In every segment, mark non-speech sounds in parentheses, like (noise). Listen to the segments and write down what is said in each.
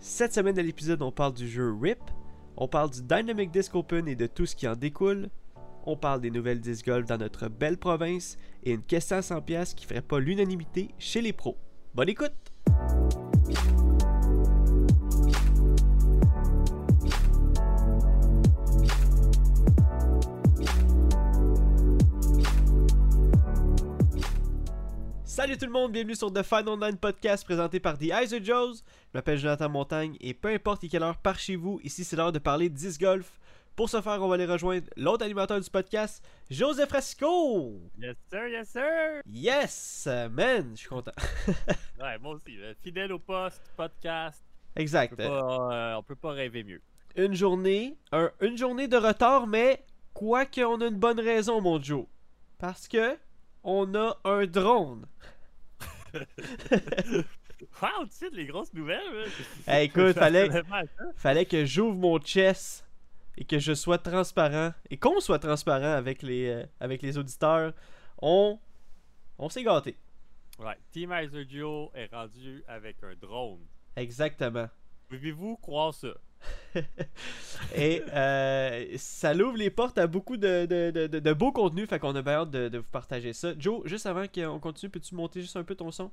Cette semaine à l'épisode, on parle du jeu RIP, on parle du Dynamic Disc Open et de tout ce qui en découle, on parle des nouvelles disc golf dans notre belle province et une question à 100 pièces qui ferait pas l'unanimité chez les pros. Bonne écoute! Salut tout le monde, bienvenue sur The Final Nine Podcast présenté par The Eyes of Joes. Je m'appelle Jonathan Montagne et peu importe quelle heure par chez vous, ici c'est l'heure de parler de disc golf. Pour ce faire, on va aller rejoindre l'autre animateur du podcast, Joseph Fresco. Yes sir, yes sir! Yes, man, je suis content. (laughs) Ouais, moi aussi. euh, Fidèle au poste, podcast. On exact. peut pas, euh, on peut pas rêver mieux. Une journée, un- une journée de retard, mais quoi qu'on a une bonne raison, mon Joe. Parce que on a un drone. (laughs) Wow, tu sais, les grosses nouvelles. Hey, écoute, fallait-. Fallait que j'ouvre mon chest et que je sois transparent et qu'on soit transparent avec les, euh, avec les auditeurs. On, on s'est gâté. Ouais, Team Iser Duo est rendu avec un drone. Exactement. Pouvez-vous croire ça? (laughs) Et euh, ça l'ouvre les portes à beaucoup de, de, de, de- beaux contenus. Fait qu'on a bien hâte de, de vous partager ça. Joe, juste avant qu'on continue, peux-tu monter juste un peu ton son?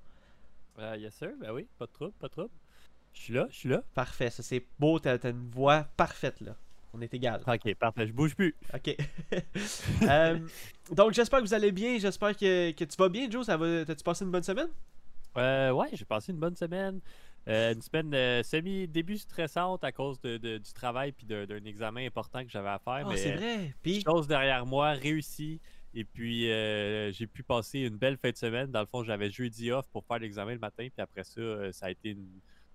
Euh, yes sir, ben oui, pas de trouble, pas de trouble. Je suis là, je suis là. Parfait, ça c'est beau. T'as une voix parfaite là. On est égal. Ok, parfait, je bouge plus. Ok. (laughs) Euh, donc j'espère que vous allez bien. J'espère que, que tu vas bien, Joe. Ça va. T'as-tu passé une bonne semaine? Euh, ouais, j'ai passé une bonne semaine. Euh, une semaine euh, semi-début stressante à cause de, de- du travail puis d'un examen important que j'avais à faire. Ah, mais c'est vrai. Puis chose derrière moi, réussi. Et puis, euh, j'ai pu passer une belle fin de semaine. Dans le fond, j'avais jeudi off pour faire l'examen le matin. Puis après ça, euh, ça a été une...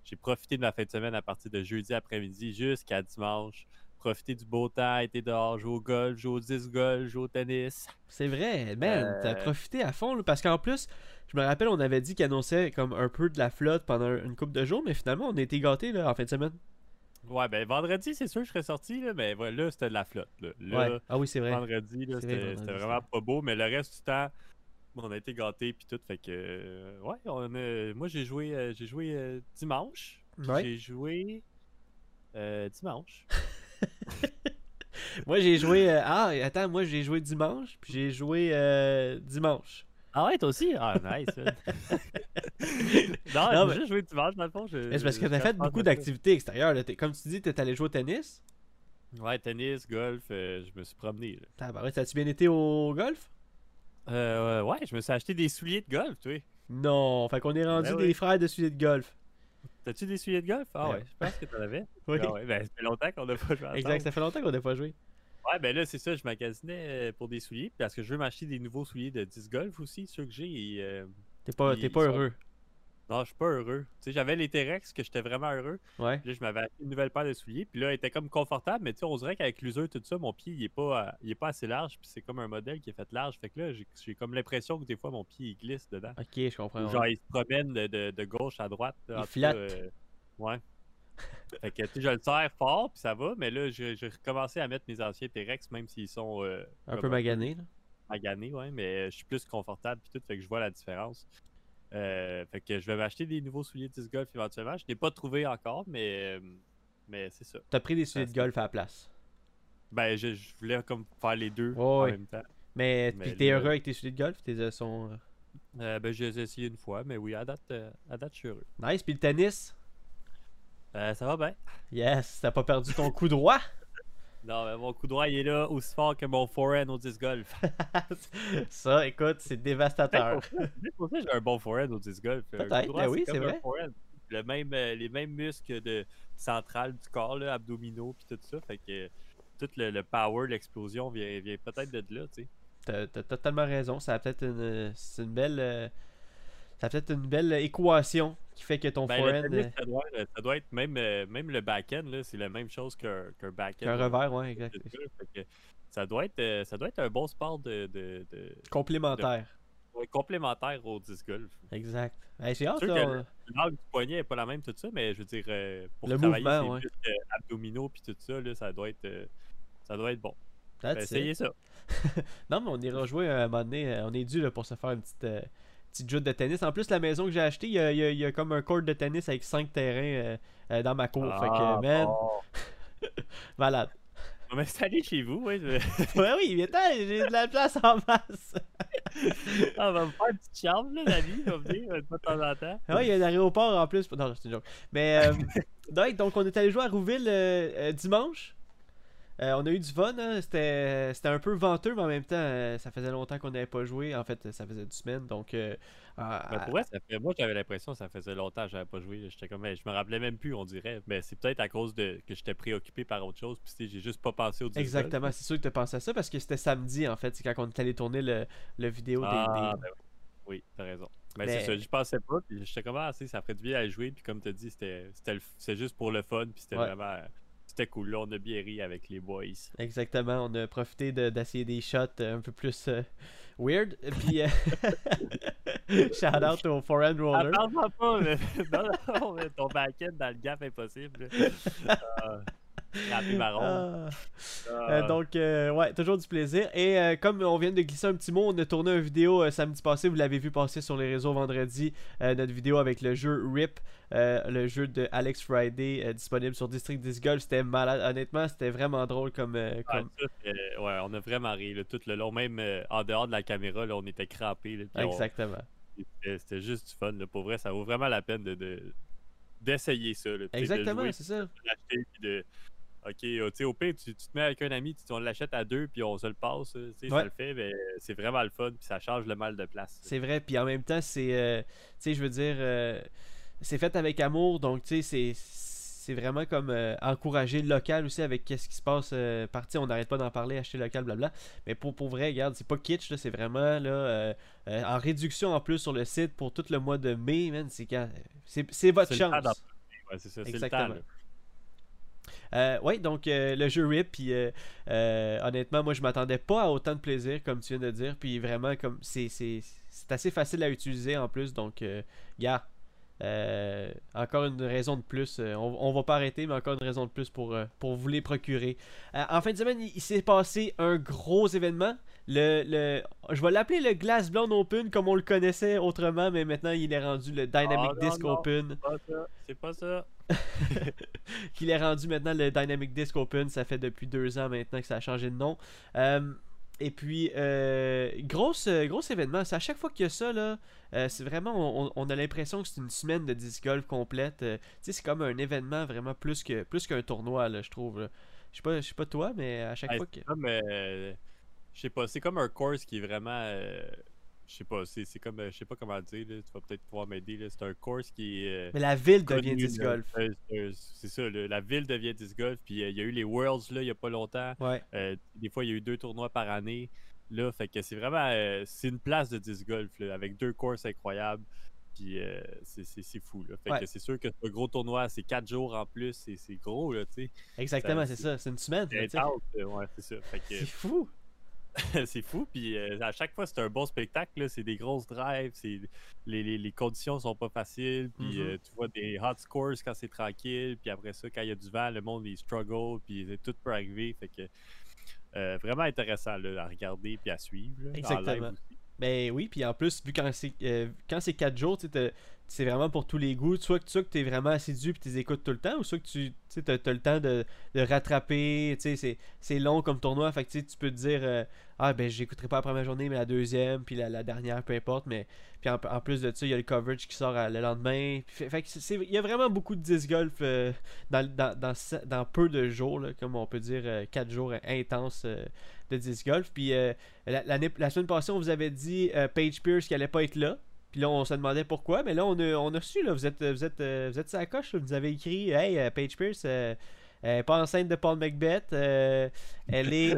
J'ai profité de ma fin de semaine à partir de jeudi après-midi jusqu'à dimanche. Profiter du beau temps, été dehors, jouer au golf, jouer au disc golf, jouer au tennis. C'est vrai, man, t'as Euh, profité à fond, là, parce qu'en plus, je me rappelle, on avait dit qu'il annonçait comme un peu de la flotte pendant une couple de jours, mais finalement, on a été gâtés, là, en fin de semaine. Ouais, ben vendredi, c'est sûr je serais sorti, là, mais voilà, là, c'était de la flotte. Là, Là, ouais. Ah oui, c'est vrai. vendredi, vrai, c'était vraiment pas beau, mais le reste du temps, on a été gâtés puis tout, fait que euh, ouais, on a- moi j'ai joué euh, j'ai joué euh, dimanche. Ouais. J'ai joué euh, dimanche. (laughs) Moi, j'ai joué. euh, Ah, attends, moi, j'ai joué dimanche, puis j'ai joué euh, dimanche. Ah ouais, toi aussi? Ah nice. (laughs) non, Non, j'ai mais- joué dimanche dans le fond. je- c'est parce que t'as fait beaucoup d'activités extérieures, là. Comme tu dis, t'es allé jouer au tennis? Ouais, tennis, golf, euh, je me suis promené. Là. Tabarouette, T'as-tu bien été au golf? Euh, ouais, je me suis acheté des souliers de golf, tu sais. Non, fait qu'on est rendu Ben des oui. frères de souliers de golf. T'as-tu des souliers de golf? Ah ouais, je pense que t'en avais. (laughs) Oui, Ah ouais, ben ça fait longtemps qu'on a pas joué ensemble. exact, ça fait longtemps qu'on n'a pas joué. Ouais, ben là, c'est ça, je magasinais euh, pour des souliers parce que je veux m'acheter des nouveaux souliers de disc golf aussi, ceux que j'ai. euh, T'es pas, Ils pas sont- heureux. Non, je suis pas heureux. Tu sais, j'avais les T-Rex que j'étais vraiment heureux. Ouais. Puis là, je m'avais acheté une nouvelle paire de souliers. Puis là, elle était comme confortable, mais tu sais, on dirait qu'avec l'usure, tout ça, mon pied, il est pas, euh, il est pas assez large. Puis c'est comme un modèle qui est fait large. Fait que là, j'ai comme l'impression que des fois, mon pied, il glisse dedans. Ok, je comprends. Ou ouais. genre, il se promène de, de- de gauche à droite. Il En cas, euh, ouais. (laughs) fait que, tu sais, je le serre fort, puis ça va. Mais là, j'ai recommencé à mettre mes anciens T-Rex, même s'ils sont. euh, Un peu magané, là. magané, ouais, mais je suis plus confortable puis tout, fait que je vois la différence. Euh, fait que je vais m'acheter des nouveaux souliers de golf éventuellement. Je n'ai pas trouvé encore, mais, euh, mais c'est ça. T'as pris des souliers de golf à la place? Ben, je, je voulais comme faire les deux en même temps. Mais, Mais t'es heureux avec tes souliers de golf? Tes euh, sont... euh, Euh, ben, j'ai essayé une fois, mais oui, à date, euh, à date je suis heureux. Nice, puis le tennis? Euh, ça va bien. Yes, t'as pas perdu ton coup droit? Non, mais mon coup droit, il est là aussi fort que mon forehand au disc golf. (laughs) ça, écoute, c'est dévastateur. C'est pour ça que j'ai un bon forehand au disc golf. Un coup Peut-être, ben oui, c'est un vrai. forehand. Le même, euh, les mêmes muscles de centrale du corps, là, abdominaux puis tout ça. Fait que tout le, le power, l'explosion vient, vient peut-être de là, tu sais. T'as t'as totalement raison. Ça a peut-être une, c'est une belle, ça a peut-être une belle équation qui fait que ton Ben, forehand, tennis, ça, doit, ça doit être même, euh, même le back-end, c'est la même chose qu'un qu'un back-end. un au revers, ouais, exact. ça, doit être, euh, ça doit être un bon sport de, de, de- Complémentaire. ouais, complémentaire au disc golf. Exact. Hey, j'ai hâte, là, L'angle du poignet n'est pas la même, tout ça, mais je veux dire, euh, pour Le travailler mouvement, ouais. euh, abdominaux puis tout ça, là, ça doit être, ça doit être bon. Ben, essayez ça. (laughs) Non, mais on ira jouer un moment donné. On est dû là, pour se faire une petite, euh, petite joute de tennis. En plus, la maison que j'ai achetée, il y a, il y a- il y a comme un court de tennis avec 5 terrains euh, euh, dans ma cour. fait Ah, que, man, bon. (laughs) malade. On va m'installer chez vous, ouais. je- (laughs) ouais, oui, mais attends, j'ai de la place en masse. (laughs) Ah, on va me faire une petite chambre, là, la vie, on va venir de temps en temps. Ah il y a un aéroport en plus. Non, c'est une joke. Mais, euh, donc, on est allé jouer à Rouville euh, dimanche. Euh, on a eu du fun, hein. c'était c'était un peu venteux, mais en même temps, euh, ça faisait longtemps qu'on n'avait pas joué. En fait, ça faisait deux semaines, donc... euh, ah, Ben, pour vrai, ça fait... moi j'avais l'impression que ça faisait longtemps que j'avais pas joué. J'étais comme, je me rappelais même plus, on dirait. Mais c'est peut-être à cause de que j'étais préoccupé par autre chose. Puis tu j'ai juste pas pensé au golf. Exactement, c'est sûr que tu pensé à ça parce que c'était samedi en fait, c'est quand on est allé tourner le, le vidéo des- Ah, des, ben oui. Oui, t'as raison. Mais, Mais- c'est ça, j'y pensais pas. Puis j'étais comme, ah, tu ça ferait du bien à jouer. Puis comme t'as dit, c'était c'était juste pour le fun. Puis c'était Ouais. vraiment. C'était cool. Là, on a bien ri avec les boys. Exactement, on a profité de- d'essayer des shots euh, un peu plus euh, weird. Puis, euh, (laughs) shout out au forehand Ah, roller. parle-moi pas, mais... (laughs) non, non, mais ton back-end dans le gap impossible. (laughs) Marron. Ah. Ah. Euh, donc, euh, ouais, toujours du plaisir. Et euh, comme on vient de glisser un petit mot, on a tourné une vidéo samedi passé. Vous l'avez vu passer sur les réseaux vendredi. notre vidéo avec le jeu RIP, le jeu de Alex Friday, disponible sur District Disc Golf. C'était malade. Honnêtement, c'était vraiment drôle comme. Ah, comme... ouais, on a vraiment ri là, tout le long. Même en dehors de la caméra, là, on était crampés. là, puis on- Exactement. C'était juste du fun. Pour vrai, ça vaut vraiment la peine de, de- d'essayer ça. Exactement, c'est ça. de. Ok, au pire, tu, tu te mets avec un ami, tu, on l'achète à deux, puis on se le passe. tu sais, Ouais. Ça le fait, mais c'est vraiment le fun, puis ça change le mal de place. C'est vrai, puis en même temps, c'est. euh, tu sais, je veux dire, euh, c'est fait avec amour, donc tu sais, c'est. C'est vraiment comme euh, encourager le local aussi avec qu'est-ce qui se passe euh, parti. On n'arrête pas d'en parler, acheter local, blabla. Mais pour, pour vrai, regarde, c'est pas kitsch, c'est vraiment là, en réduction en plus sur le site pour tout le mois de mai, man. C'est. C'est votre chance. Ouais, c'est ça, c'est le temps. Là. Euh, ouais, donc euh, le jeu RIP, puis euh, honnêtement, moi je m'attendais pas à autant de plaisir, comme tu viens de dire, puis vraiment, comme c'est assez facile à utiliser en plus, donc, gars, euh, encore une raison de plus, euh, on, on va pas arrêter, mais encore une raison de plus pour, euh, pour vous les procurer. En fin de semaine, il, il s'est passé un gros événement. Le, le, je vais l'appeler le Glass Blonde Open comme on le connaissait autrement, mais maintenant il est rendu le Dynamic non, Disc non. Open. C'est pas ça. C'est pas ça. (laughs) qu'il est rendu maintenant le Dynamic Disc Open. Ça fait depuis deux ans maintenant que ça a changé de nom. Et puis, euh, grosse, euh, gros événement. C'est à chaque fois qu'il y a ça, là, euh, c'est vraiment, on, on a l'impression que c'est une semaine de disc golf complète. Euh, tu sais, c'est comme un événement vraiment plus que plus qu'un tournoi, là, je trouve. Je sais pas, je sais pas toi, mais à chaque fois que. c'est comme, je sais pas, c'est comme un course qui est vraiment, je sais pas, c'est comme, euh, je sais pas comment dire, là, tu vas peut-être pouvoir m'aider, c'est un course qui est euh, Mais la ville devient disc golf. Euh, c'est ça, la ville devient disc golf, puis euh, il y a eu les Worlds là, il y a pas longtemps, Ouais, des fois il y a eu deux tournois par année, là, fait que c'est vraiment, c'est une place de disc golf, là, avec deux courses incroyables. Puis euh, c'est- fou. Là. Fait Ouais. que c'est sûr que ce gros tournoi, c'est quatre jours en plus, c'est gros, là, tu sais. exactement, c'est ça. C'est une semaine. C'est ouais, ça. C'est fou. (laughs) c'est fou, puis euh, à chaque fois, c'est un bon spectacle. C'est des grosses drives, c'est les, les, les conditions sont pas faciles, puis Mhm. euh, tu vois des hot scores quand c'est tranquille, puis après ça, quand il y a du vent, le monde il struggle, puis c'est- tout peut arriver. Fait que euh, vraiment intéressant là, à regarder puis à suivre. là, Exactement. Ben oui, puis en plus, vu quand c'est euh, quand c'est 4 jours, c'est vraiment pour tous les goûts. Soit que, tu es vraiment assidu puis tu les écoutes tout le temps, ou soit que tu as, le temps de, de rattraper. C'est long comme tournoi, fait que tu peux te dire euh, Ah, ben j'écouterai pas la première journée, mais la deuxième, puis la, la dernière, peu importe. Mais puis en, plus de ça, il y a le coverage qui sort euh, le lendemain. Fait, il y a vraiment beaucoup de disc golf dans, dans, dans, peu de jours, comme on peut dire, 4 jours intenses de disc golf. Puis euh, la, semaine passée, on vous avait dit euh, Paige Pierce qui allait pas être là. Puis là, on se demandait pourquoi. Mais là, on a, on a su, là, vous êtes, vous êtes, euh, vous êtes la coche. là. Vous nous avez écrit Hey, euh, Paige Pierce, euh, elle est pas enceinte de Paul Macbeth. euh, elle, est,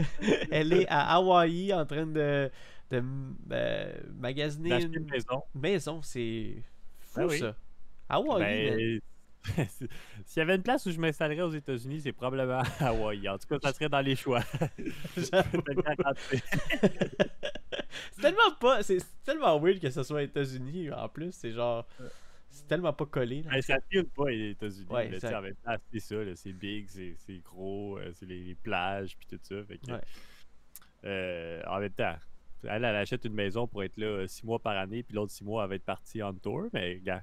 (laughs) elle est à Hawaï en train de, de euh, magasiner une une maison. maison. C'est fou, Ben oui. ça. Hawaï. Ben, (laughs) S'il y avait une place où je m'installerais aux États-Unis, c'est probablement à Hawaï. En tout cas, ça serait dans les choix. (laughs) C'est tellement pas. C'est tellement weird que ce soit aux États-Unis en plus. C'est genre. C'est tellement pas collé. là. Ben, ça tire pas les États-Unis. Ouais, ça- c'est ça, c'est big, c'est gros, euh, c'est les, les plages puis tout ça. Fait que, Ouais. euh, en même temps, Elle, elle achète une maison pour être là six mois par année, puis l'autre six mois, elle va être partie en tour. Mais, gars.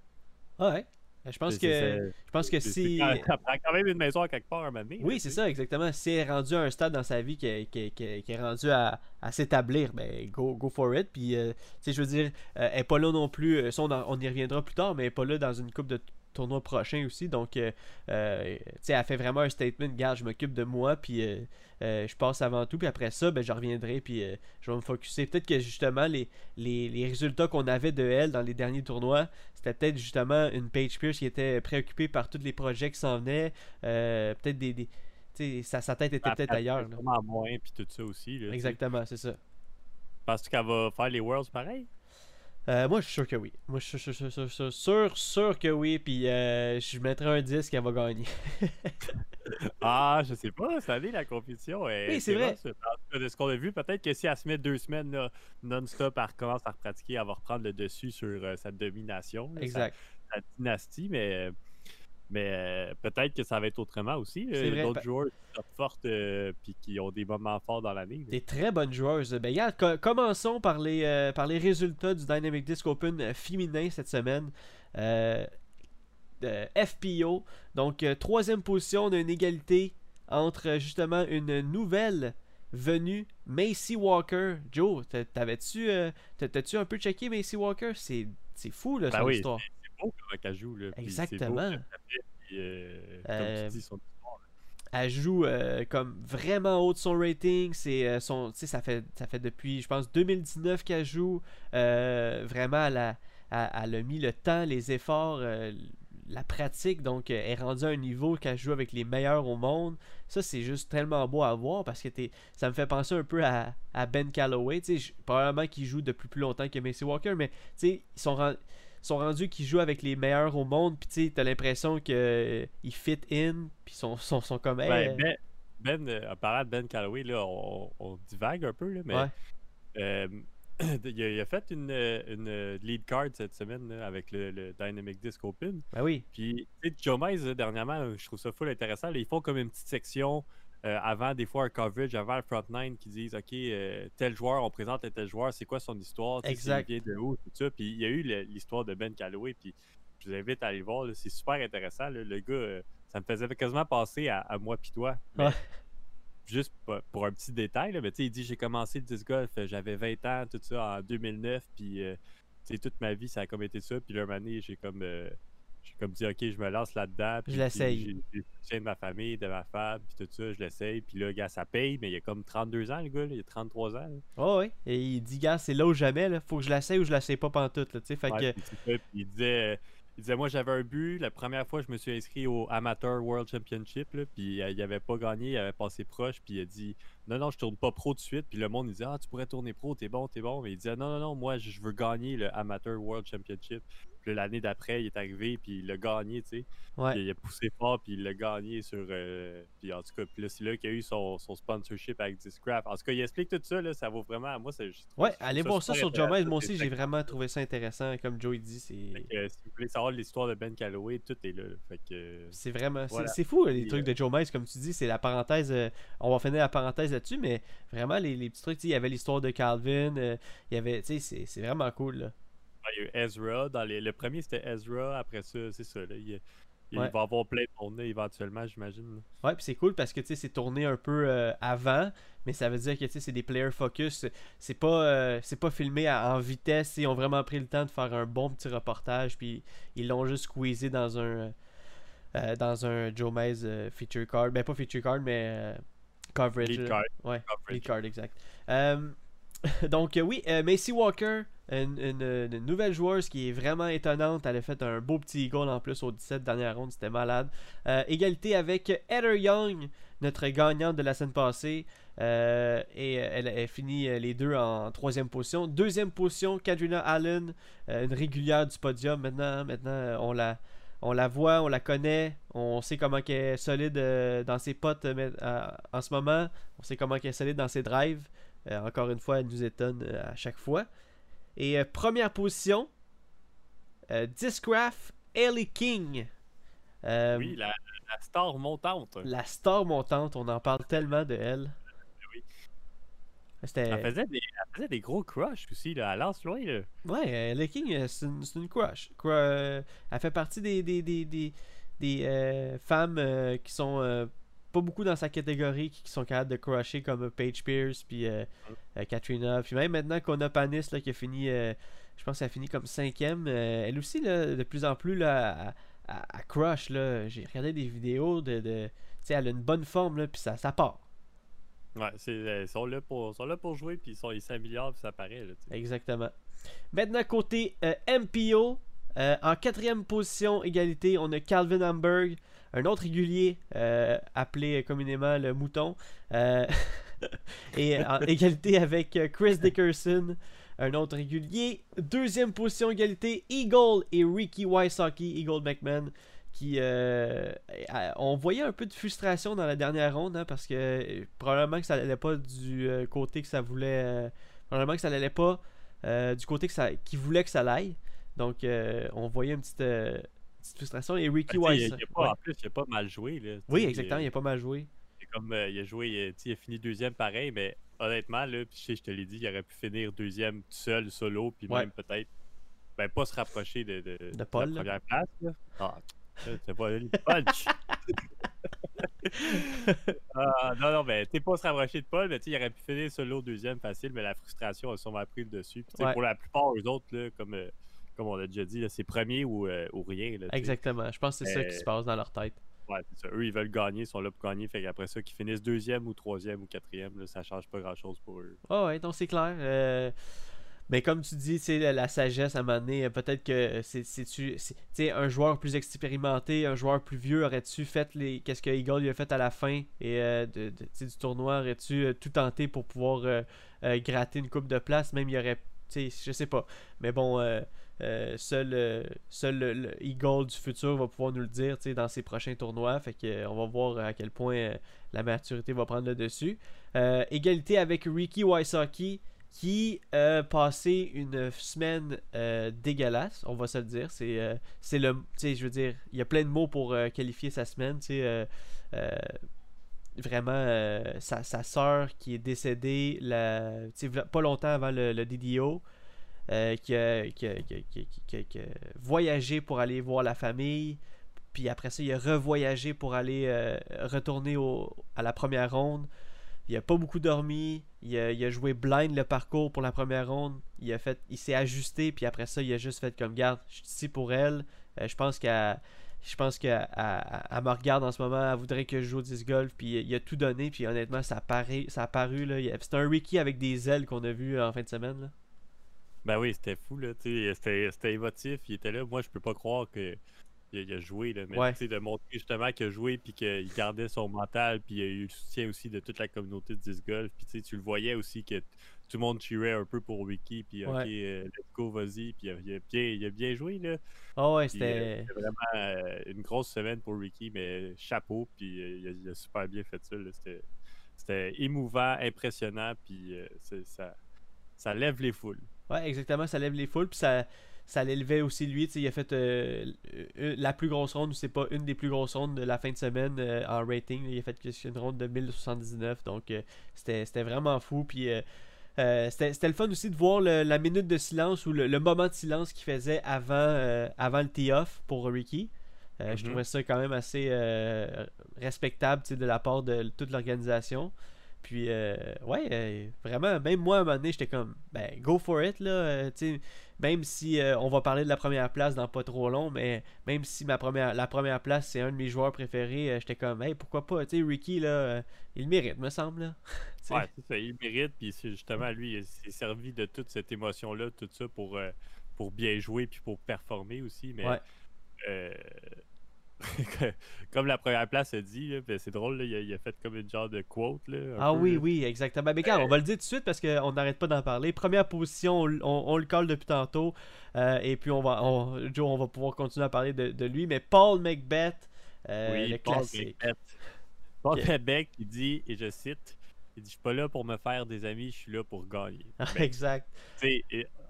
Ah ouais? Je pense que, je pense que si. Ça prend quand même une maison à quelque part un moment Oui, c'est ça, exactement. Si elle est rendue à un stade dans sa vie qui, est rendu à, s'établir, ben go, go for it. Puis, tu sais, je veux dire, elle n'est pas là non plus. on, on, y reviendra plus tard, mais elle n'est pas là dans une coupe de tournoi prochain aussi. Donc, euh, euh, tu sais, elle fait vraiment un statement. Garde, je m'occupe de moi, puis euh, je passe avant tout. Puis après ça, ben, je reviendrai, puis je vais me focuser. Peut-être que justement, les, les, résultats qu'on avait de elle dans les derniers tournois, c'était peut-être justement une Page Pierce qui était préoccupée par tous les projets qui s'en venaient. peut-être des. des sa, sa tête était peut-être ailleurs. Vraiment moins, puis tout ça aussi. Exactement, c'est ça. Penses-tu qu'elle va faire les Worlds pareil? Euh, moi, je suis sûr que oui. Moi, je suis sûr, sûr, sûr, sûr, sûr, que oui. Puis euh, je mettrai un disque qu'elle va gagner. (laughs) ah, je sais pas. Ça allait la compétition. oui, c'est vrai. De ce qu'on a vu, peut-être que si elle se met deux semaines non-stop, elle recommence à repratiquer, elle va reprendre le dessus sur euh, sa domination. exact. Sa, dynastie. Mais mais euh, peut-être que ça va être autrement aussi. Il y a d'autres joueurs qui sont fortes et qui ont des moments forts dans l'année. Des très bonnes joueuses. Ben, commençons par les, euh, par les résultats du Dynamic Disc Open euh, féminin cette semaine. FPO. Donc, troisième position, on a une égalité entre justement une nouvelle venue, Macy Walker. Joe, t'avais-tu t'as-tu un peu checké Macy Walker? C'est fou, là, ben son histoire qu'elle joue. Là, Exactement. Euh, comme tu euh, dis, son elle joue euh, comme vraiment haut de son rating. C'est son, ça fait ça fait depuis je pense 2019 qu'elle joue. vraiment, elle a, elle a, mis le temps, les efforts, la pratique. Donc, elle est rendue à un niveau qu'elle joue avec les meilleurs au monde. Ça, c'est juste tellement beau à voir parce que ça me fait penser un peu à, Ben Calloway. Probablement qu'il joue depuis plus longtemps que Macy Walker, mais ils sont sont rendus qu'ils jouent avec les meilleurs au monde, puis tu as l'impression qu'ils euh, fit in, puis sont, (laughs) sont, sont comme. Ben, ben, ben euh, en parlant de Ben Calloway, là, on, divague un peu, là, mais. Euh, (clears throat) il, a, fait une, une, lead card cette semaine avec le, Dynamic Disc Open. Ben oui. Puis, tu sais, Joe Mize, dernièrement, je trouve ça full intéressant. ils font comme une petite section euh, avant des fois un coverage, avant le front nine qui disent OK, euh, tel joueur, on présente tel joueur, c'est quoi son histoire, exact. Il vient de où, tout ça. Puis il y a eu l'histoire de Ben Calloway, puis je vous invite à aller le voir, c'est super intéressant. Le gars, euh, ça me faisait quasiment passer à, moi puis toi. Juste pour, un petit détail, mais il dit j'ai commencé le disc golf, j'avais 20 ans, tout ça, en 2009, puis toute ma vie, ça a comme été ça. Puis là, année, j'ai comme j'ai comme dit, OK, je me lance là-dedans. Je l'essaye. J'ai de ma famille, de ma femme, puis tout ça, je l'essaye. Puis là, gars, ça paye, mais il y a comme 32 ans, le gars, il a 33 ans. Oh, oui, et il dit, gars, c'est là ou jamais, là. faut que je l'essaye ou je l'essaye pas pantoute, là, tu sais. Fait que... il disait, il disait, moi, j'avais un but. La première fois, je me suis inscrit au Amateur World Championship. Là, puis euh, il avait pas gagné, il avait passé proche. Puis il a dit, non, non, je tourne pas pro de suite. Puis le monde, il disait, ah, tu pourrais tourner pro, t'es bon, t'es bon. Mais il disait, non, non, non, moi, je veux gagner le Amateur World Championship. Puis l'année d'après, il est arrivé, puis il l'a gagné, tu sais. Il, a poussé fort, puis il l'a gagné sur. Euh, puis en tout cas, puis là, c'est là qu'il a eu son, son, sponsorship avec Discraft. En tout cas, il explique tout ça, là, ça vaut vraiment. Moi, c'est Ouais, allez voir ça sur Joe Moi aussi, j'ai vraiment trouvé ça intéressant. Comme Joe dit, c'est. si vous voulez savoir l'histoire de Ben Calloway, tout est là. Fait que. C'est vraiment. C'est fou, les trucs de Joe Miles, comme tu dis. C'est la parenthèse. Euh, on va finir la parenthèse là-dessus, mais vraiment, les, les petits trucs, il y avait l'histoire de Calvin. Euh, il y avait. Tu sais, c'est vraiment cool, là. Il y a eu Ezra. Dans les... Le premier, c'était Ezra. Après ça, c'est ça. Là. Il, va avoir plein de tournées éventuellement, j'imagine. Ouais, puis c'est cool parce que c'est tourné un peu euh, avant, mais ça veut dire que c'est des player focus. C'est pas, euh, c'est pas filmé en vitesse. Ils ont vraiment pris le temps de faire un bon petit reportage, puis ils l'ont juste squeezé dans un. Euh, dans un Joe Mays feature card. Ben, pas feature card, mais coverage. Lead card. Ouais, lead card, exact. (laughs) donc, oui, Macy Walker, une, nouvelle joueuse qui est vraiment étonnante. Elle a fait un beau petit goal en plus au 17 dernière ronde, c'était malade. Euh, égalité avec Heather Young, notre gagnante de la semaine passée. Euh, et elle, a fini euh, les deux en troisième position. Deuxième position, Kadrina Allen, une régulière du podium. Maintenant, maintenant on la, on la voit, on la connaît, on sait comment elle est solide dans ses potes en ce moment, on sait comment elle est solide dans ses drives. encore une fois, elle nous étonne à chaque fois. Et euh, première position, euh, Discraft Ellie King. Euh, oui, la, star montante. La star montante, on en parle tellement de elle. Oui. C'était... Elle faisait, des, elle faisait des gros crushs aussi, là. Elle lance loin, là. Ouais, euh, le King, c'est une, crush. Cru- elle fait partie des, des, des, des, des, femmes qui sont pas beaucoup dans sa catégorie, qui, qui sont capables de crusher comme Paige Pierce, puis euh, euh, Katrina. Puis même maintenant qu'on a Panis là, qui a fini, euh, je pense qu'elle a fini comme cinquième, euh, elle aussi, là, de plus en plus, là, à, à- à crush. J'ai regardé des vidéos de. de tu sais, elle a une bonne forme, là, puis ça, ça part. Ouais, euh, ils, sont là pour, sont là pour jouer, puis ils, sont, ils s'améliorent, puis ça paraît, là. Exactement. Maintenant, côté euh, MPO, euh, en quatrième position, égalité, on a Calvin Hamburg, un autre régulier euh, appelé communément le mouton. Euh, (laughs) et en (laughs) égalité avec Chris Dickerson, un autre régulier. Deuxième position, égalité, Eagle et Ricky Wysocki, Eagle McMahon. Qui, euh, on voyait un peu de frustration dans la dernière ronde hein, parce que probablement que ça n'allait pas du côté que ça voulait probablement que ça n'allait pas du côté que ça, qui voulait que ça l'aille. Donc, on voyait une petite, petite frustration. Et Ricky Ben, Wise. En plus, il a pas mal joué, là. Oui, exactement. il- Il a pas mal joué. Comme euh, il a joué, il a, tu sais, il a fini deuxième pareil, mais honnêtement, là, je te l'ai dit, il aurait pu finir deuxième tout seul, solo, puis Ouais. même peut-être, ben pas se rapprocher de, de, de Paul, la là. première place. Là. Ah, ça, c'est pas le punch. ah, non, non, mais t'es pas se rapprocher de Paul, mais il aurait pu finir solo deuxième facile, mais la frustration a sûrement pris le dessus. Ouais. Pour la plupart, eux autres, là, comme, euh, comme on l'a déjà dit, c'est premier ou, euh, ou rien. Là. Exactement. Je pense que c'est ça Euh, qui se passe dans leur tête. Ouais, c'est ça. Eux, ils veulent gagner, ils sont là pour gagner. Fait qu'après ça, qu'ils finissent deuxième ou troisième ou quatrième, là, ça change pas grand chose pour eux. Ah ouais, donc c'est clair. Euh, mais comme tu dis, la, la sagesse à un moment donné, euh, peut-être que c'est c'est- tu c'est- tu sais, un joueur plus expérimenté, un joueur plus vieux, aurais-tu fait les qu'est-ce que Eagle lui a fait à la fin? Et euh, de, du tournoi, aurais-tu euh, tout tenté pour pouvoir euh, euh, gratter une coupe de place, même il y aurait, je sais pas. Mais bon, euh, seul, euh, seul le, le Eagle du futur va pouvoir nous le dire, dans ses prochains tournois. Fait que euh, on va voir à quel point la maturité va prendre le dessus. Égalité avec Ricky Wysocki qui a passé une semaine dégueulasse, on va se le dire. C'est c'est le. Je veux il y a plein de mots pour qualifier sa semaine. Vraiment, sa, soeur qui est décédée la, pas longtemps avant le DDO. Euh, qui, a, pour aller voir la famille, puis après ça, il a revoyagé pour aller euh, retourner à la première ronde. Il a pas beaucoup dormi. Il a, joué blind le parcours pour la première ronde. Il fait, il s'est ajusté puis après ça, il a juste fait comme garde. Je suis ici pour elle. Euh, je pense qu'elle, je pense me regarde en ce moment. Elle voudrait que je joue au disc golf. Puis il a tout donné. Puis honnêtement, ça a paru, ça paru là. C'était un Ricky avec des ailes qu'on a vu en fin de semaine. Ben oui, c'était fou, là. C'était émotif. Il était là. Moi, je peux pas croire que. Il a, il a joué, là, mais Ouais. de montrer justement qu'il a joué puis qu'il gardait son mental, puis il a eu le soutien aussi de toute la communauté de disc golf. Puis tu le voyais aussi que tout le monde cheerait un peu pour Ricky, puis ok, euh, let's go, vas-y. Puis il a, bien, il a bien joué, là. Ah ouais, euh, c'était. Vraiment euh, une grosse semaine pour Ricky, mais chapeau, puis il, a, il a super bien fait ça. C'était, émouvant, impressionnant, puis ça, ça lève les foules. Ouais, exactement, ça lève les foules, puis ça, ça l'élevait aussi lui. Il a fait euh, euh, la plus grosse ronde, ou c'est pas une des plus grosses rondes de la fin de semaine euh, en rating. Il a fait une ronde de 1079, donc euh, c'était vraiment fou. Puis c'était le fun aussi de voir le- la minute de silence ou le, le moment de silence qu'il faisait avant, avant le tee-off pour Ricky. Je Mhm. trouvais ça quand même assez respectable de la part de toute l'organisation. Puis, euh, ouais, euh, vraiment, même moi, à un moment donné, j'étais comme, ben, go for it, là. euh, tu sais, même si euh, on va parler de la première place dans pas trop long, mais même si ma première, la première place, c'est un de mes joueurs préférés, j'étais comme, hey, pourquoi pas, tu sais, Ricky, là, il mérite, me semble, là. (laughs) Ouais, c'est ça, il mérite, puis c'est justement, lui, il s'est servi de toute cette émotion-là, tout ça, pour, pour bien jouer, puis pour performer aussi, mais... Ouais. (laughs) comme la première place a dit, ben, c'est drôle, là, il, a, il a fait comme une genre de quote. Là, Ah peu, oui, là. oui, exactement. Mais regarde, on va le dire tout de suite parce qu'on n'arrête pas d'en parler. Première position, on, on- on le colle depuis tantôt. euh, et puis, on va, on, Joe, on va pouvoir continuer à parler de, de lui. Mais Paul Macbeth, euh, oui, le Paul classique. Macbeth. Paul. Macbeth, il dit, et je cite, il dit, je suis pas là pour me faire des amis, je suis là pour gagner. (laughs) Ben, exact. et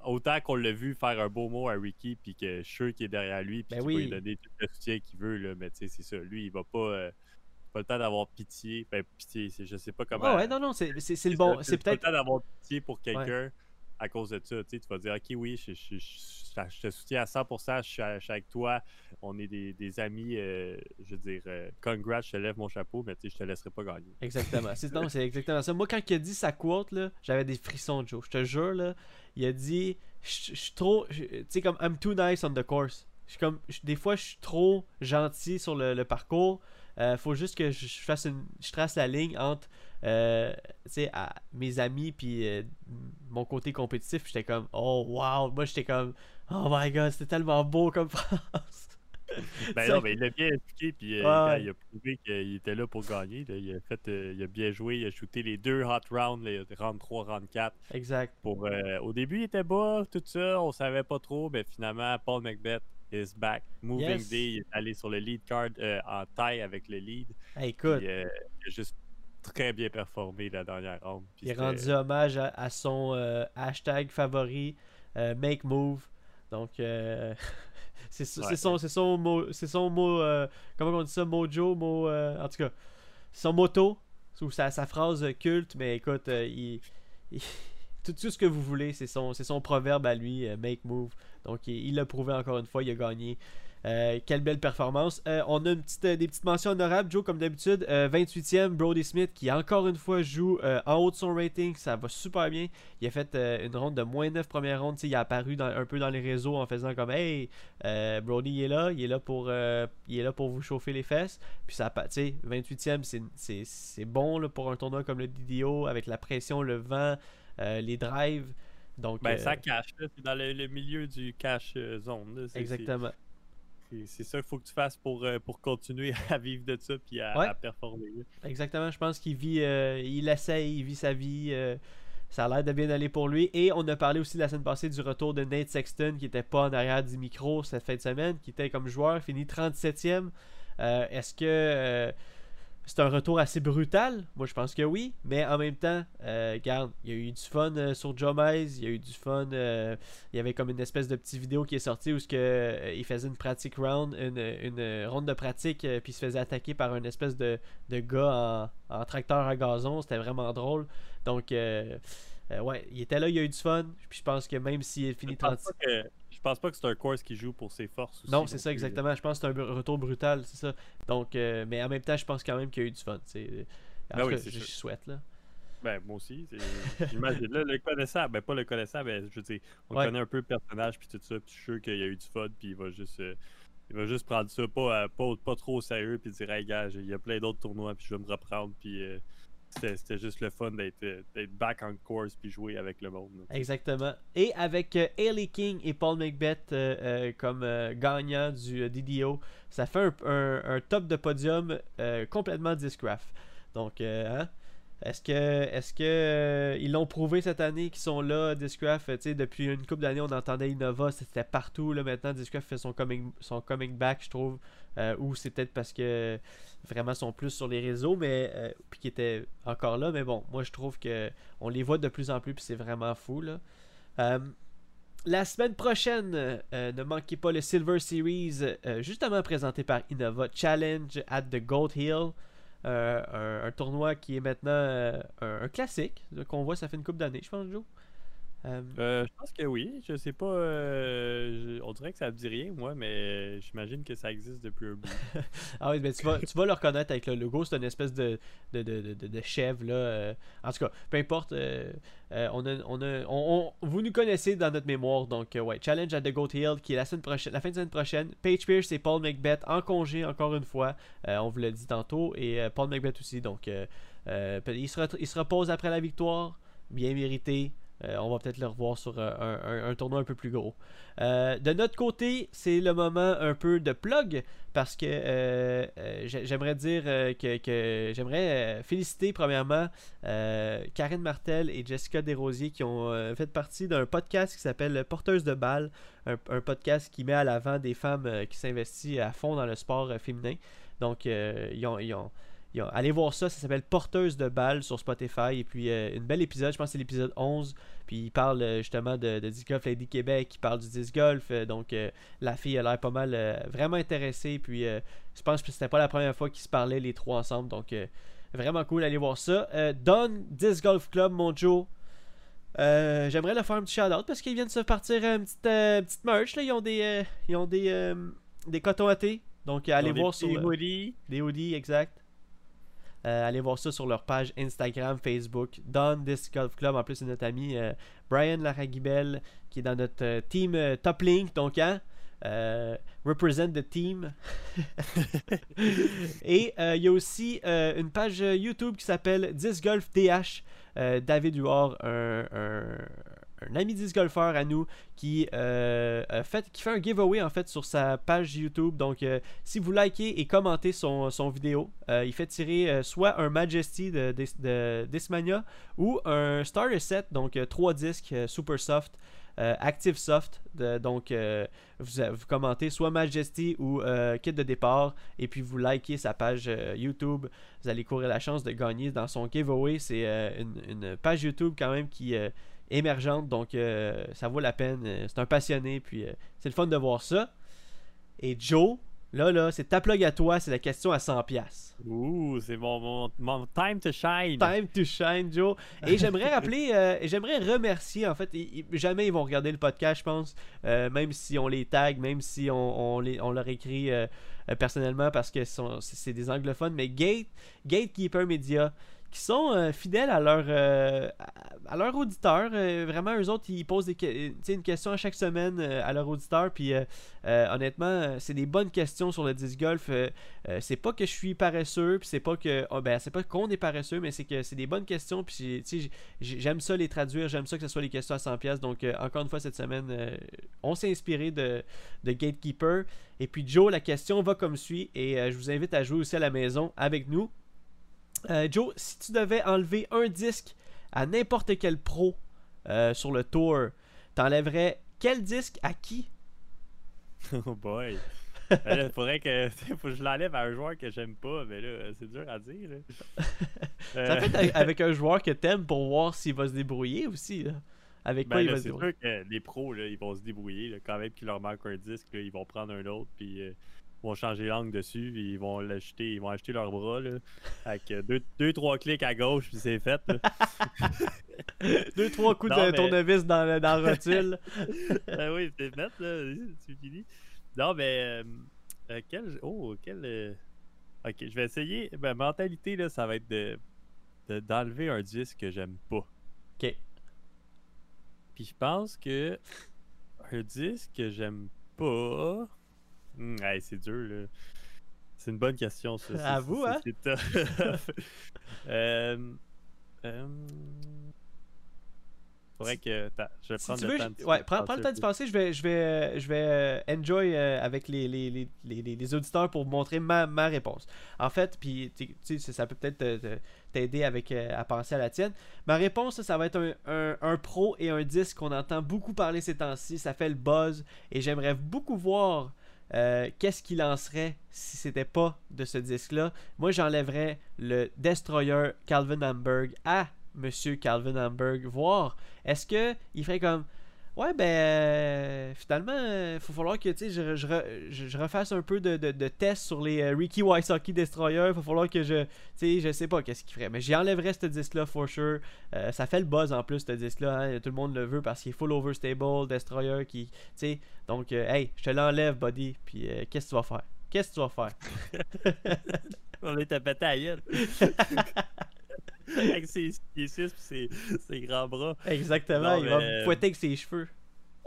autant qu'on l'a vu faire un beau mot à Ricky, puis que je suis sûr qu'il est derrière lui, puis Ben qu'il oui. va lui donner tout le soutien qu'il veut, là, mais tu sais, c'est ça. Lui, il va pas. euh, pas le temps d'avoir pitié. Ben, pitié, je sais pas comment. Ah ouais, non, non, c'est le bon. C'est peut-être. pas le temps d'avoir pitié pour quelqu'un à cause de ça. Tu vas dire, ok, oui, je, te soutiens à 100%, je suis, avec toi, on est des, amis, euh, je veux dire, euh, congrats, je te lève mon chapeau, mais je te laisserai pas gagner. Exactement. C'est exactement ça. Moi, quand il a dit sa quote, j'avais des frissons, Joe. Je te jure, là, il a dit, je suis trop, tu sais, comme, I'm too nice on the course. des fois, je suis trop gentil sur le, parcours. Euh, faut juste que je, une, je trace la ligne entre euh, à mes amis puis euh, mon côté compétitif, j'étais comme oh wow, moi j'étais comme oh my god, c'était tellement beau comme (laughs) phrase. ben non, mais il a bien expliqué, puis euh, il a prouvé qu'il était là pour gagner. il, a fait, il a bien joué, il a shooté les deux hot rounds, les round 3, round 4. Exact. Pour, au début, il était bas, tout ça, on savait pas trop, mais finalement, Paul McBeth is back. Moving Day, il est allé sur le lead card en taille avec le lead. écoute. il a juste très bien performé la dernière ronde. Il a rendu hommage à, son euh, hashtag favori, euh, Make Move. Donc, euh, (laughs) c'est son, son, mot, c'est son mot comment on dit ça, mojo, mot, en tout cas, son moto, ou sa, sa phrase culte, mais écoute, il, (laughs) tout, ce que vous voulez, c'est son, son proverbe à lui, Make Move. Donc, il l'a prouvé encore une fois, il a gagné. Euh, quelle belle performance. Euh, on a une petite, euh, des petites mentions honorables, Joe, comme d'habitude. 28e, Brody Smith, qui encore une fois joue en haut de son rating. Ça va super bien. Il a fait une ronde de moins 9 première ronde. Il a apparu un peu dans les réseaux en faisant comme Hey, Brody il est là, il est là pour, il est là pour vous chauffer les fesses. Puis ça, 28e, c'est bon là, pour un tournoi comme le DDO, avec la pression, le vent, les drives. Donc, ben, ça cache, c'est dans le, milieu du cache zone. exactement. C'est ça qu'il faut que tu fasses pour, euh, pour continuer (laughs) à vivre de ça puis à, performer. Exactement. Je pense qu'il vit, euh, il essaye, il vit sa vie. Euh, ça a l'air de bien aller pour lui. Et on a parlé aussi la semaine passée du retour de Nate Sexton qui n'était pas en arrière du micro cette fin de semaine, qui était comme joueur, fini 37e. Est-ce que c'est un retour assez brutal? Moi, je pense que oui. Mais en même temps, euh, regarde, il y a eu du fun euh, sur Joe il y a eu du fun. Euh, il y avait comme une espèce de petite vidéo qui est sortie où que, il faisait une pratique round, une, ronde de pratique, puis il se faisait attaquer par une espèce de, gars en, tracteur à gazon. C'était vraiment drôle. Donc, ouais, il était là, il y a eu du fun. Puis je pense que même s'il finit 30 je pense pas que c'est un course qui joue pour ses forces. non, c'est ça exactement. Je pense que c'est un retour brutal, c'est ça. Donc, euh, mais en même temps, je pense quand même qu'il y a eu du fun. C'est, ben oui, je souhaite là. Ben, moi aussi. J'imagine. Là, le connaissant, ben pas le connaissant, mais je veux dire, on connaît un peu le personnage puis tout ça, puis je suis sûr qu'il y a eu du fun, puis il va juste. Euh, il va juste prendre ça pas, pas, pas, trop au sérieux puis dire hey gars, il y a plein d'autres tournois puis je vais me reprendre puis euh, c'était juste le fun d'être back on course puis jouer avec le monde. Exactement. Et avec euh, King et Paul McBeth euh, euh, comme euh, gagnants du DDO, ça fait un, top de podium complètement discraft. Donc, hein? Est-ce que, est-ce que ils l'ont prouvé cette année qu'ils sont là, Discraft, depuis une couple d'années, on entendait Innova, c'était partout. Là, maintenant, Discraft fait son coming, son coming back, je trouve. Ou c'est peut-être parce que vraiment sont plus sur les réseaux, mais euh, puis qui étaient encore là. Mais bon, moi je trouve que on les voit de plus en plus, puis c'est vraiment fou là. Euh, la semaine prochaine, euh, ne manquez pas le Silver Series, justement présenté par Innova Challenge at the Gold Hill. Un, tournoi qui est maintenant un, un, classique qu'on voit ça fait une coupe d'années, je pense, Joe. Euh, euh, je pense que oui. Je sais pas. Euh, on dirait que ça ne dit rien, moi, mais j'imagine que ça existe depuis un bout. (laughs) ah oui, mais tu vas, tu vas le reconnaître avec le logo. C'est une espèce de, de, de, de, chèvre. Là. en tout cas, peu importe. on a, on a, on, vous nous connaissez dans notre mémoire. Donc, ouais, Challenge at the Goat Hill qui est la, semaine prochaine, la fin de semaine prochaine. Paige Pierce et Paul McBeth en congé encore une fois. on vous l'a dit tantôt. Et Paul McBeth aussi. Donc, il, se il se repose après la victoire. Bien mérité. Euh, on va peut-être le revoir sur euh, un, tournoi un peu plus gros. Euh, de notre côté, c'est le moment un peu de plug parce que j'aimerais dire que, j'aimerais féliciter premièrement Karine Martel et Jessica Desrosiers qui ont fait partie d'un podcast qui s'appelle Porteuse de balles, un, podcast qui met à l'avant des femmes qui s'investissent à fond dans le sport féminin. Donc, ils ont ils ont- allez voir ça, ça s'appelle Porteuse de balles sur Spotify. Et puis, euh, une belle épisode, je pense que c'est l'épisode 11. Puis, il parle euh, justement de, de Disc Golf Lady Québec, il parle du disc golf. euh, donc, euh, la fille a l'air pas mal, vraiment intéressée. Puis, euh, je pense que c'était pas la première fois qu'ils se parlaient les trois ensemble. Donc, euh, vraiment cool, allez voir ça. Don Disc Golf Club, mon Joe. J'aimerais leur faire un petit shout-out parce qu'ils viennent de se partir une petite, petite merch. Là. Ils ont des, ils ont des, des cotons à thé. Donc, allez des voir sur le- hoodies. des hoodies, exact. Euh, allez voir ça sur leur page Instagram, Facebook, Don Disc Golf Club. En plus, c'est notre ami euh, Brian Laragibel qui est dans notre euh, team euh, Top Link. Donc, hein, represent the team. (laughs) Et il y a aussi une page YouTube qui s'appelle Disc Golf DH. David Huard, un, un- un ami disc golfeur à nous, qui, euh, qui fait un giveaway en fait sur sa page YouTube. Donc, euh, si vous likez et commentez son, vidéo, euh, il fait tirer soit un Majesty de, de, ou un Starter Set, donc trois disques Super Soft, Active Soft. donc, vous, commentez soit Majesty ou Kit de départ et puis vous likez sa page YouTube. Vous allez courir la chance de gagner dans son giveaway. C'est une, une page YouTube quand même qui émergente, donc euh, ça vaut la peine. Euh, C'est un passionné, puis euh, c'est le fun de voir ça. Et Joe, là, là, c'est ta plug à toi, c'est la question à 100$. Ouh, c'est mon, mon, mon time to shine. Time to shine, Joe. Et j'aimerais (laughs) rappeler, euh, et j'aimerais remercier, en fait, ils- jamais ils vont regarder le podcast, je pense, même si on les tag, même si on, on, les, on leur écrit personnellement parce que c'est des anglophones, mais Gate, Gatekeeper Media, qui sont euh, fidèles à leur, euh, à, leur auditeur. Euh, vraiment, eux autres, ils posent une question à chaque semaine à leur auditeur. Puis honnêtement, c'est des bonnes questions sur le disc golf. C'est pas que je suis paresseux, puis c'est pas que oh, ben c'est pas qu'on est paresseux, mais c'est que c'est des bonnes questions, puis j'aime ça les traduire, j'aime ça que ce soit les questions à 100 pièces. Donc encore une fois cette semaine, on s'est inspiré de, de Gatekeeper. Et puis Joe, la question va comme suit, et je vous invite à jouer aussi à la maison avec nous. Euh, Joe, si tu devais enlever un disque à n'importe quel pro euh, sur le tour, t'enlèverais quel disque à qui? (laughs) Oh boy. Ben là, faudrait que, (laughs) faut que je l'enlève à un joueur que j'aime pas, mais là, c'est dur à dire. Là. (laughs) Ça Euh, peut être avec un joueur que t'aimes pour voir s'il va se débrouiller aussi. là. Avec quoi ben il va se c'est débrouiller? sûr que les pros, là, ils vont se débrouiller. Quand même qu'il leur manque un disque, ils vont prendre un autre, puis euh, vont changer l'angle dessus, ils vont l'acheter, ils vont acheter leur bras, là, avec deux, deux, trois clics à gauche, puis c'est fait. (laughs) Deux, trois coups Non, de mais- tournevis dans, le- dans la rotule. ah (laughs) oui, c'est fait, là, c'est fini. Non, mais, euh, euh, quel, oh, quel, euh, ok, je vais essayer, ma mentalité, là, ça va être de, de- d'enlever un disque que j'aime pas. Ok. Puis je pense que un disque que j'aime pas. Hmm, c'est dur, là. C'est une bonne question, ça. Avoue, c'est- hein? C'est tough. (laughs) euh, euh, Faudrait que. je vais prendre le veux, temps. je- de- ouais, prends, prends le temps d'y penser. Je vais, je vais, euh, je vais enjoy avec les, les, les, les, les- auditeurs pour montrer ma, ma réponse. En fait, puis tu tu sais, ça peut peut-être t'aider avec à penser à la tienne. Ma réponse, ça, ça va être un, un, un pro et un disque qu'on entend beaucoup parler ces temps-ci. Ça fait le buzz et j'aimerais beaucoup voir. Euh, Qu'est-ce qu'il lancerait si c'était pas de ce disque-là? Moi, j'enlèverais le Destroyer Calvin Hamburg à Monsieur Calvin Hamburg, voir est-ce que il ferait comme ouais ben euh, finalement il faut falloir que tu sais je, je, je- je refasse un peu de, de, de tests sur les euh, Ricky Wysocki Destroyer. Il va falloir que je tu sais je sais pas qu'est-ce qu'il ferait mais j'y enlèverais ce disque là for sure. Euh, ça fait le buzz en plus ce disque là tout le monde le veut parce qu'il est full overstable Destroyer qui donc euh, hey je te l'enlève buddy puis euh, qu'est-ce que tu vas faire? Qu'est-ce que tu vas faire? (laughs) On est à péter à la gueule. (laughs) Avec ses pieds suisses pis ses, ses grands bras. exactement Non, il va me fouetter avec ses cheveux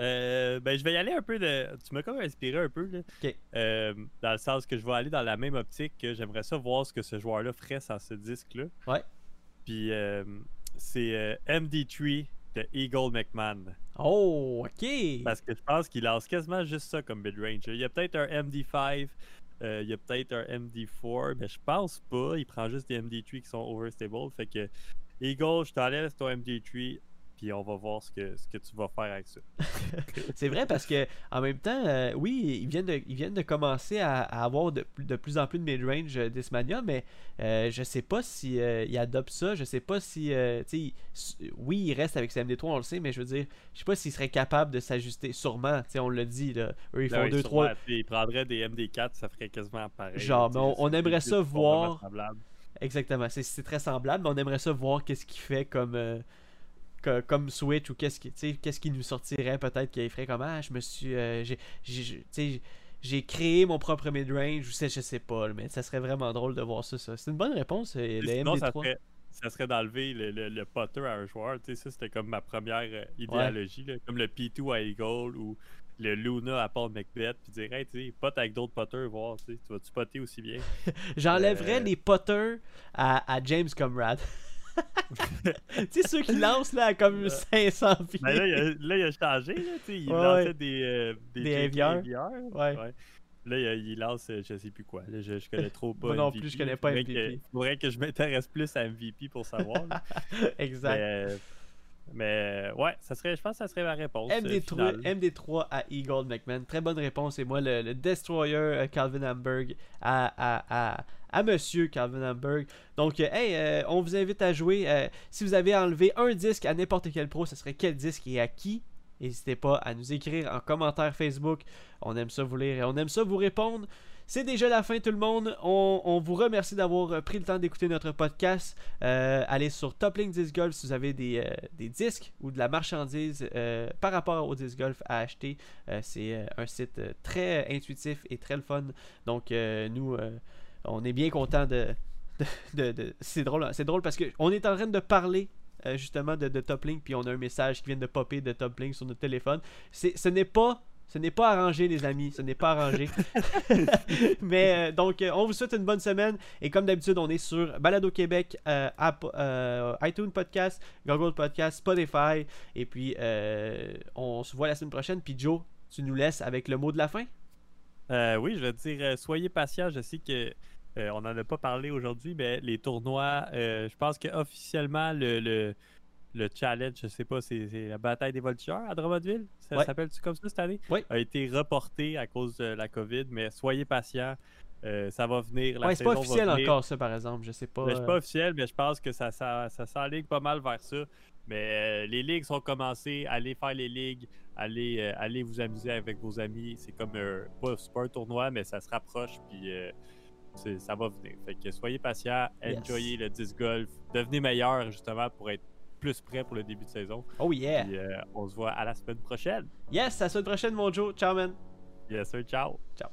Euh, ben, je vais y aller un peu de. Tu m'as comme inspiré un peu, là. Ok. Euh, dans le sens que je vais aller dans la même optique que j'aimerais ça voir ce que ce joueur-là ferait sans ce disque-là. Ouais. Puis euh, c'est euh, MD3 de Eagle McMahon. oh ok Parce que je pense qu'il lance quasiment juste ça comme mid-range. Il y a peut-être un MD5, euh, il y a peut-être un MD4, mais je pense pas. Il prend juste des MD3 qui sont overstable. Fait que Eagle, je t'enlève ton MD3. Puis on va voir ce que, ce que tu vas faire avec ça. (laughs) c'est vrai parce que en même temps, euh, oui, ils viennent de, ils viennent de commencer à, avoir de, de, plus en plus de mid-range euh, Dismania, mais euh, je sais pas si ils adoptent ça, je sais pas si, oui, ils restent avec CMD3, on le sait, mais je veux dire, je sais pas s'ils seraient capables de s'ajuster, sûrement, on le dit, là, eux, ils ben font 2-3. Ils prendraient des MD4, ça ferait quasiment pareil. Genre, mais on, aimerait ça voir. Exactement, c'est très semblable, mais on aimerait ça voir qu'est-ce qu'il fait comme comme Switch ou qu'est-ce qui, qu'est-ce qui nous sortirait peut-être qui ferait comme Ah, je me suis. Euh, j'ai créé mon propre mid-range, je sais, je sais pas, mais ça serait vraiment drôle de voir ça. C'est une bonne réponse, euh, le MD3. Ça serait, ça serait d'enlever le, le, le, putter à un joueur. Ça, c'était comme ma première euh, idéologie. Comme le P2 à Eagle ou le Luna à Paul Macbeth, puis dire, hey, tu pote avec d'autres putters, voir, tu vas-tu potter aussi bien? (laughs) J'enlèverais les putters à, à James Comrade. (laughs) tu sais, ceux qui lancent là à comme 500 pieds. Ben là, il a, là, il a changé. Là, il lançait des, euh, des, des Ouais. Là, il, lance, euh, je sais plus quoi. Là, je, je connais trop (laughs) pas. Moi non plus, je connais pas MVP. Il faudrait que je m'intéresse plus à MVP pour savoir. (laughs) exact. Mais, mais, ouais, ça serait, je pense que ça serait ma réponse. MD3, MD3 à Eagle McMahon. Très bonne réponse. Et moi, le, le Destroyer Calvin Hamburg à, à, à, à Monsieur Calvin Hamburg. Donc, euh, hey, euh, on vous invite à jouer. Euh, si vous avez enlevé un disque à n'importe quel pro, ce serait quel disque et à qui? N'hésitez pas à nous écrire en commentaire Facebook. On aime ça vous lire et on aime ça vous répondre. C'est déjà la fin tout le monde. On, vous remercie d'avoir pris le temps d'écouter notre podcast. allez sur Top Link Disc Golf si vous avez des, disques ou de la marchandise par rapport au disc golf à acheter. c'est un site très intuitif et très le fun. Donc nous on est bien content de. de, C'est drôle, c'est drôle parce qu'on est en train de parler euh, justement de, de Toplink, puis on a un message qui vient de popper de Toplink sur notre téléphone. Ce n'est pas ce n'est pas arrangé, les amis. Ce n'est pas arrangé. (laughs) (laughs) Mais euh, donc, euh, on vous souhaite une bonne semaine. Et comme d'habitude, on est sur Balado Québec, iTunes Podcast, Google Podcast, Spotify. Et puis, on se voit la semaine prochaine. Puis, Joe, tu nous laisses avec le mot de la fin Oui, je vais dire soyez patients. Je sais que euh, on n'en a pas parlé aujourd'hui, mais les tournois, euh, je pense qu'officiellement, le, le, le, challenge, je sais pas, c'est la bataille des voltigeurs à Drummondville, ça s'appelle-tu comme ça cette année? Oui. A été reporté à cause de la COVID, mais soyez patients. Euh, ça va venir. La c'est pas officiel encore, ça, par exemple. Je sais pas. C'est pas officiel, mais je pense que ça, ça, ça s'enligne pas mal vers ça. Mais les ligues sont commencées. Allez faire les ligues. Allez, allez vous amuser avec vos amis. C'est comme pas, pas, un tournoi, mais ça se rapproche. Puis ça va venir. Fait que soyez patients, enjoyez le disc golf, devenez meilleur justement pour être plus prêt pour le début de saison. Oh yeah! Euh, on se voit à la semaine prochaine. Yes, à la semaine prochaine, mon Joe. Ciao, man. Yes, sir. Ciao. Ciao.